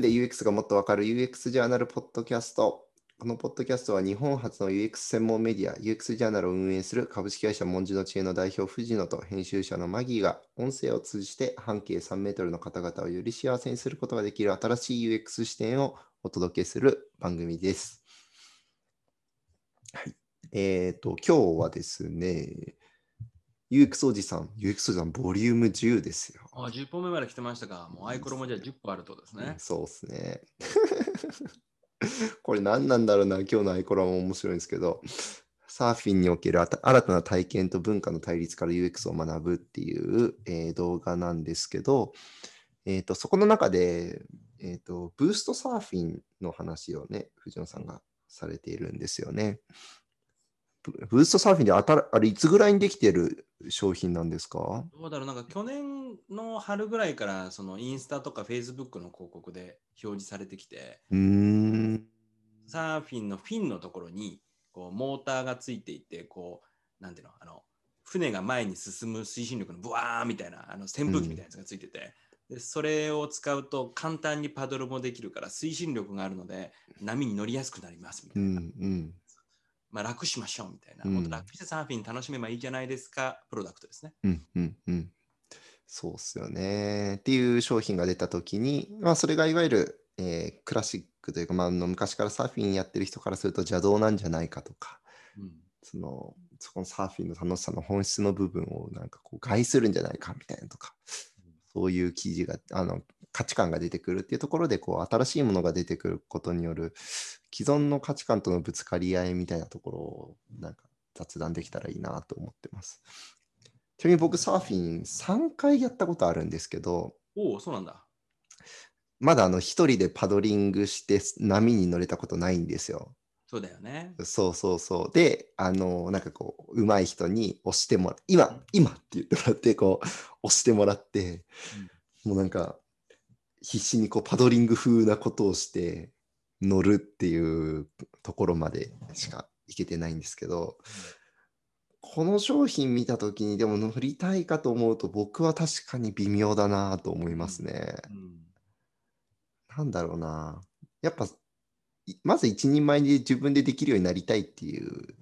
で UX がもっとわかる UX ジャーナルポッドキャスト。このポッドキャストは日本初の UX 専門メディア UX ジャーナルを運営する株式会社文字の知恵の代表藤野と編集者のマギーが音声を通じて半径3メートルの方々をより幸せにすることができる新しい UX 視点をお届けする番組です。はい。えっ、と、今日はですね、UX おじさん、UX おじさんボリューム10ですよ。あ、10本目まで来てましたか。もうアイコロもじゃあ10個あるとですね。そうですね。これ何なんだろうな、今日のアイコラも面白いんですけど、サーフィンにおける新たな体験と文化の対立から UX を学ぶっていう、えー動画なんですけど、えーとそこの中で、えーと、ブーストサーフィンの話をね、藤野さんがされているんですよね。ブブーストサーフィンであたあれいつぐらいにできてる商品なんですか？どうだろう、なんか去年の春ぐらいから、そのインスタとかフェイスブックの広告で表示されてきて、うーん。サーフィンのフィンのところに、こう、モーターがついていて、こう、なんていうの、あの、船が前に進む推進力のブワーみたいな、あの扇風機みたいなやつがついてて、でそれを使うと簡単にパドルもできるから推進力があるので波に乗りやすくなりますみたういな、んうん。まあ、楽しましょうみたいな、うん楽してサーフィン楽しめばいいじゃないですかプロダクトですね。うんうんうん。そうっすよね。っていう商品が出たときに、まあ、それがいわゆる、えークラシックというか、まあ、あの昔からサーフィンやってる人からすると邪道なんじゃないかとか、うんそのそこのサーフィンの楽しさの本質の部分をなんかこう害するんじゃないかみたいなとか、そういう記事が、あの価値観が出てくるっていうところで、こう新しいものが出てくることによる既存の価値観とのぶつかり合いみたいなところをなんか雑談できたらいいなと思ってます。ちなみに僕サーフィン3回やったことあるんですけど、おお、そうなんだ。まだあの一人でパドリングして波に乗れたことないんですよ。そうだよね。そうそうそう。で、あの、なんかこう、上手い人に押してもら今、今って言ってもらって、こう、押してもらって、もうなんか、必死にこう、パドリング風なことをして、乗るっていうところまでしか行けてないんですけど、この商品見たときに、でも乗りたいかと思うと、僕は確かに微妙だなと思いますね。うんなんだろうな。やっぱ、いまず一人前で自分でできるようになりたいっていう、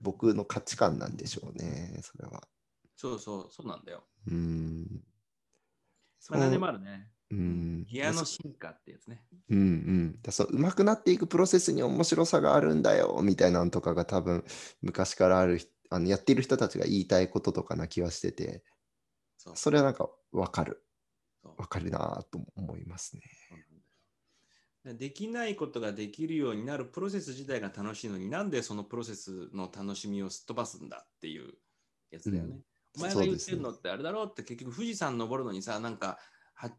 僕の価値観なんでしょうね、それは。そうそう、そうなんだよ。うーん。そまあ、の何でもあるね。うん。ギアの進化ってやつね。うんうん。だそう上手くなっていくプロセスに面白さがあるんだよ、みたいなのとかが多分、昔からある人、あのやっている人たちが言いたいこととかな気はしてて、そうそれはなんかわかる。わかるなと思いますね。できないことができるようになるプロセス自体が楽しいのになんでそのプロセスの楽しみをすっ飛ばすんだっていうやつだよね。うんお前が言ってるのってあれだろうって結局富士山登るのにさなんかは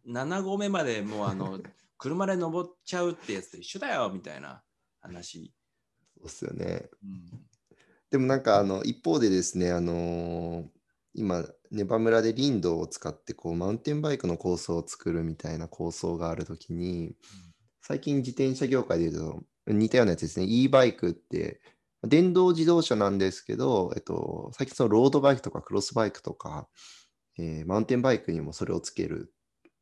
7合目までもうあの 車で登っちゃうってやつと一緒だよみたいな話。そうっすよね。うんでもなんかあの一方でですね、あのー今、ネバ村で林道を使ってこうマウンテンバイクの構想を作るみたいな構想があるときに、最近自転車業界でいうと似たようなやつですね、e バイクって電動自動車なんですけど、えっと、最近そのロードバイクとかクロスバイクとか、えーマウンテンバイクにもそれをつける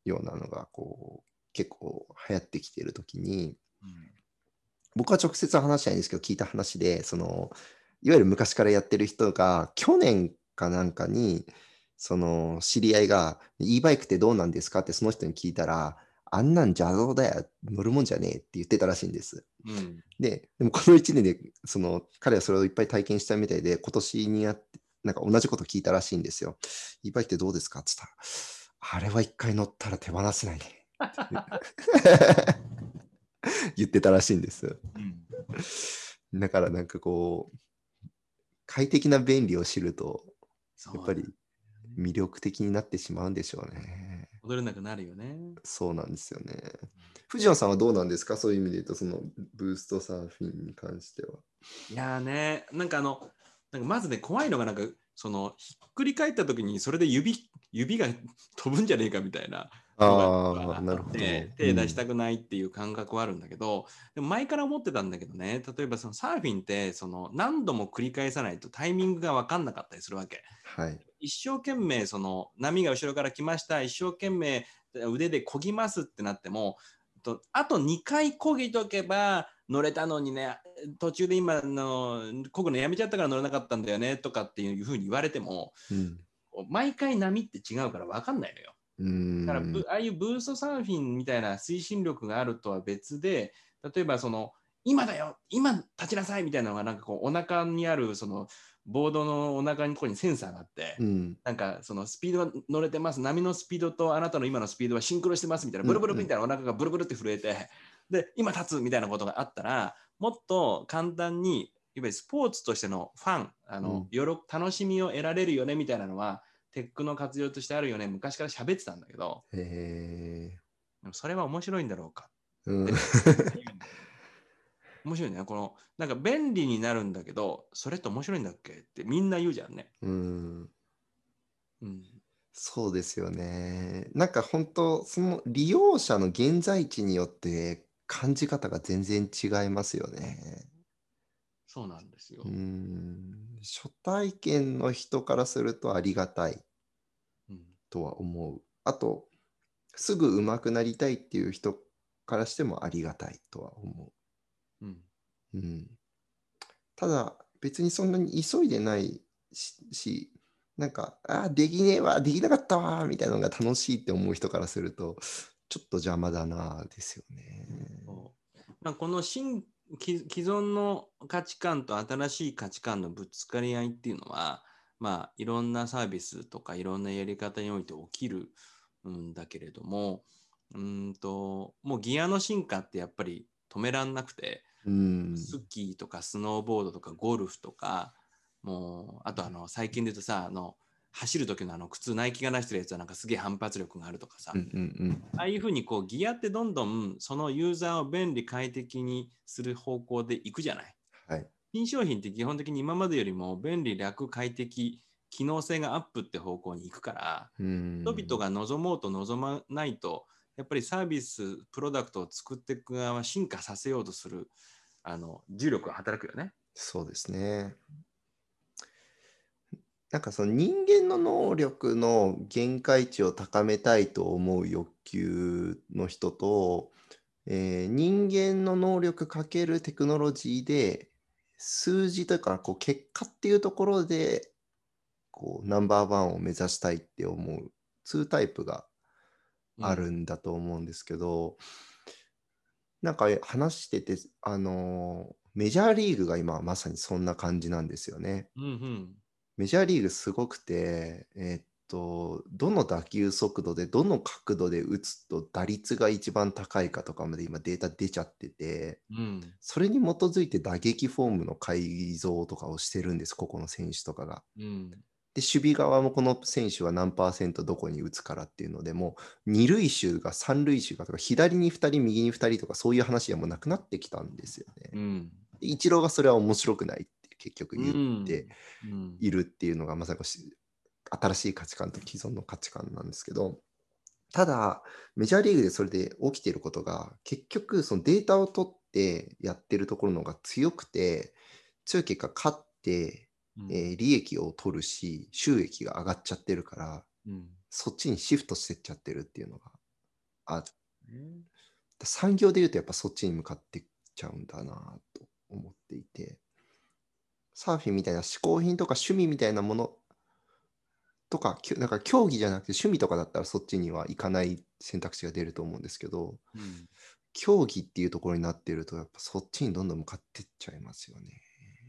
ようなのがこう結構流行ってきているときに、うん。僕は直接話しないんですけど、聞いた話で、その、いわゆる昔からやってる人が、去年かなんかに、その、知り合いが、e バイクってどうなんですか？ってその人に聞いたら、あんなん邪道だよ、乗るもんじゃねえって言ってたらしいんです。うん。で、でもこの1年で、その、彼はそれをいっぱい体験したみたいで、今年にやって、なんか同じこと聞いたらしいんですよ。e バイクってどうですか？って言ったら、あれは一回乗ったら手放せないね。言ってたらしいんです。うんだからなんかこう、快適な便利を知ると、やっぱり魅力的になってしまうんでしょうね。戻れなくなるよね。そうなんですよね。藤野さんはどうなんですか？そういう意味で言うと、そのブーストサーフィンに関しては。いやーね、なんかあの、なんかまずね、怖いのが、なんか、その、ひっくり返った時に、それで指、指が飛ぶんじゃねえかみたいなああ、なるほど。で手出したくないっていう感覚はあるんだけど、でも前から思ってたんだけどね、例えばそのサーフィンって、その何度も繰り返さないとタイミングが分かんなかったりするわけ。はい。一生懸命その波が後ろから来ました一生懸命腕で漕ぎますってなってもとあと2回こぎとけば乗れたのにね途中で今のこぐのやめちゃったから乗れなかったんだよねとかっていうふうに言われてもうん毎回波って違うから分かんないのよ。うんだからブああいうブーストサーフィンみたいな推進力があるとは別で例えばその今だよ今立ちなさいみたいなのがなんかこうお腹にあるそのボードのお腹のところにセンサーがあって、うん。なんかそのスピードが乗れてます。波のスピードとあなたの今のスピードはシンクロしてますみたいな。ブルブルみたいなお腹がブルブルって震えて、で今立つみたいなことがあったらもっと簡単にいわゆるスポーツとしてのファンあの、よろ楽しみを得られるよねみたいなのはテックの活用としてあるよね昔から喋ってたんだけど。へえでもそれは面白いんだろうかうん 面白いねこのなんか便利になるんだけどそれって面白いんだっけってみんな言うじゃんね。うんうんそうですよね。なんか本当その利用者の現在地によって感じ方が全然違いますよね。そうなんですよ。うん初体験の人からするとありがたいうんとは思う。あと、すぐ上手くなりたいっていう人からしてもありがたいとは思うんう。うん、ただ、別にそんなに急いでないし、しなんか、あーできねえわ、できなかったわ、みたいなのが楽しいって思う人からすると、ちょっと邪魔だな、ですよね。まあ、この新既既存の価値観と新しい価値観のぶつかり合いっていうのは、まあ、いろんなサービスとかいろんなやり方において起きるんだけれどもうんともうギアの進化ってやっぱり止めらんなくて、うん。スキーとかスノーボードとかゴルフとかもうあとあの最近で言うとさあの走る時のあの靴ナイキが出してるやつはなんかすげえ反発力があるとかさ、うんうんああいうふうにこうギアってどんどんそのユーザーを便利快適にする方向でいくじゃない？うん。はい。新商品って基本的に今までよりも便利、楽、快適、機能性がアップって方向に行くから、うん。人々が望もうと望まないと、やっぱりサービス、プロダクトを作っていく側は進化させようとするあの重力が働くよね。そうですね。なんかその人間の能力の限界値を高めたいと思う欲求の人と、えー人間の能力かけるテクノロジーで数字というかこう結果っていうところでこうナンバーワンを目指したいって思う2タイプがあるんだと思うんですけど、なんか話してて、あのーメジャーリーグが今まさにそんな感じなんですよね。うんうんメジャーリーグすごくて、えーっと、どの打球速度でどの角度で打つと打率が一番高いかとかまで今データ出ちゃってて、うんそれに基づいて打撃フォームの改造とかをしてるんです、ここの選手とかが。うんで、守備側もこの選手は何パーセントどこに打つからっていうので、もう二塁手が三塁手がとか、左に2人、右に2人とか、そういう話はもうなくなってきたんですよね。うん。でイチローがそれは面白くないって結局言ってうん。いるっていうのが、まさにこうし新しい価値観と既存の価値観なんですけど、ただ、メジャーリーグでそれで起きていることが、結局、そのデータを取ってやってるところの方が強くて、強い結果、勝って、うん。えー利益を取るし、収益が上がっちゃってるから、うん。そっちにシフトしてっちゃってるっていうのがあっね産業で言うとやっぱそっちに向かってっちゃうんだなと思っていて、サーフィンみたいな嗜好品とか趣味みたいなものとか、なんか競技じゃなくて趣味とかだったらそっちには行かない選択肢が出ると思うんですけど、うん。競技っていうところになってると、やっぱそっちにどんどん向かってっちゃいますよね。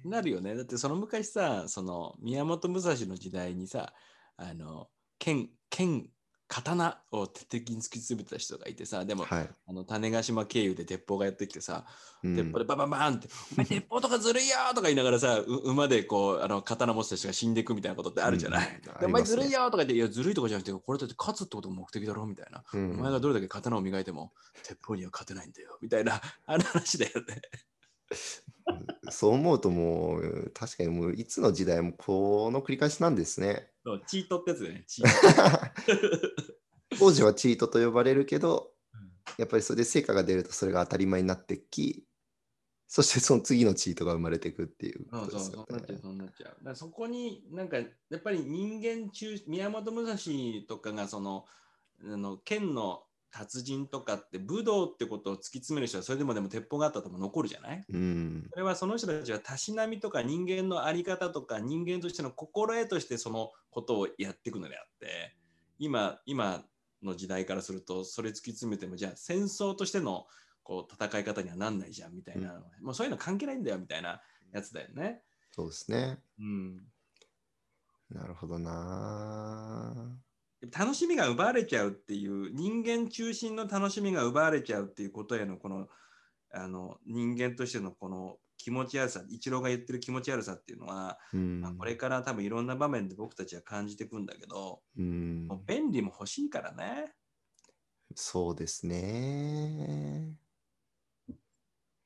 なるよね。だってその昔さ、その宮本武蔵の時代にさ、あの剣、剣、刀を鉄壁に突き詰めた人がいてさ、でも、はい。あの種子島経由で鉄砲がやってきてさ、うん鉄砲でババンバンって、お前鉄砲とかずるいよとか言いながらさ、う馬でこうあの刀持ってた人が死んでいくみたいなことってあるじゃない。うんねお前ずるいよとか言って、いや、ずるいとかじゃなくて、これだって勝つってことが目的だろみたいな。うんお前がどれだけ刀を磨いても、鉄砲には勝てないんだよみたいな、あの話だよね。そう思うともう、確かにもういつの時代もこの繰り返しなんですね。そうチートってやつね。チート当時はチートと呼ばれるけどうん、やっぱりそれで成果が出るとそれが当たり前になってき、そしてその次のチートが生まれていくっていうこそうそう、とですよそうなっちゃう、ね。そうなっちゃう。そこになんか、やっぱり人間中、宮本武蔵とかがその、あの剣の達人とかって武道ってことを突き詰める人はそれでもでも鉄砲があったとも残るじゃない？うん。それはその人たちはたしなみとか人間の在り方とか人間としての心得としてそのことをやっていくのであって今今の時代からするとそれ突き詰めてもじゃあ戦争としてのこう戦い方にはなんないじゃんみたいな、もうそういうの関係ないんだよみたいなやつだよね。そうですね。うん、なるほどな。楽しみが奪われちゃうっていう人間中心の楽しみが奪われちゃうっていうことへのこのあの人間としてのこの気持ち悪さ一郎が言ってる気持ち悪さっていうのは、うんまあ、これから多分いろんな場面で僕たちは感じていくんだけど、うんもう便利も欲しいからね。そうですね。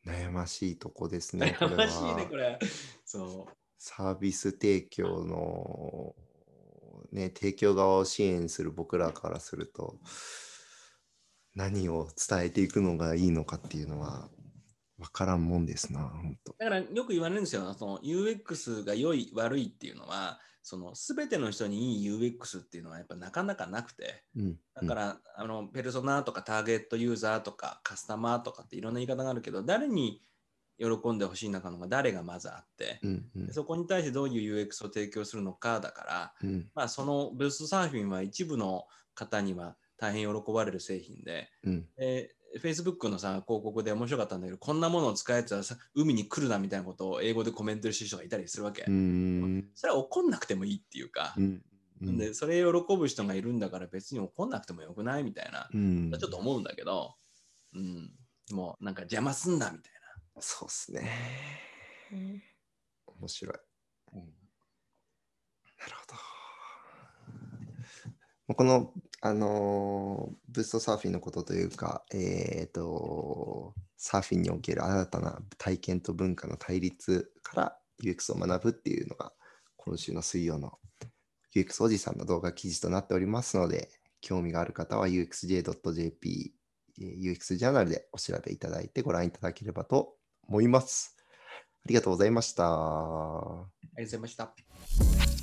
悩ましいとこですね。悩ましいねはこれ。そサービス提供の、ね、提供側を支援する僕らからすると、何を伝えていくのがいいのかっていうのは分からんもんですな、本当。うだからよく言われるんですよ。その UX が良い悪いっていうのはその全ての人にいい UX っていうのはやっぱなかなかなくて。うん、だから、あのペルソナとかターゲットユーザーとかカスタマーとかっていろんな言い方があるけど誰に喜んでほしいのかのが誰がまずあってうん、うん。でそこに対してどういう UX を提供するのかだから、うん、まあ、そのブーストサーフィンは一部の方には大変喜ばれる製品で、うん、で Facebook のさ広告で面白かったんだけどこんなものを使うやつはさ海に来るなみたいなことを英語でコメントしてる人がいたりするわけ、うん、それは怒んなくてもいいっていうか、うん、でそれ喜ぶ人がいるんだから別に怒んなくてもよくないみたいな、うん、ちょっと思うんだけど、うん、もうなんか邪魔すんなみたいそうっすね。面白い。な。なるほど。この、あのーブーストサーフィンのことというか、えっ、と、サーフィンにおける新たな体験と文化の対立から UX を学ぶっていうのが、今週の水曜の UX おじさんの動画記事となっておりますので、興味がある方は uxj.jp、えー UX ジャーナルでお調べいただいてご覧いただければと思います。ありがとうございました。ありがとうございました。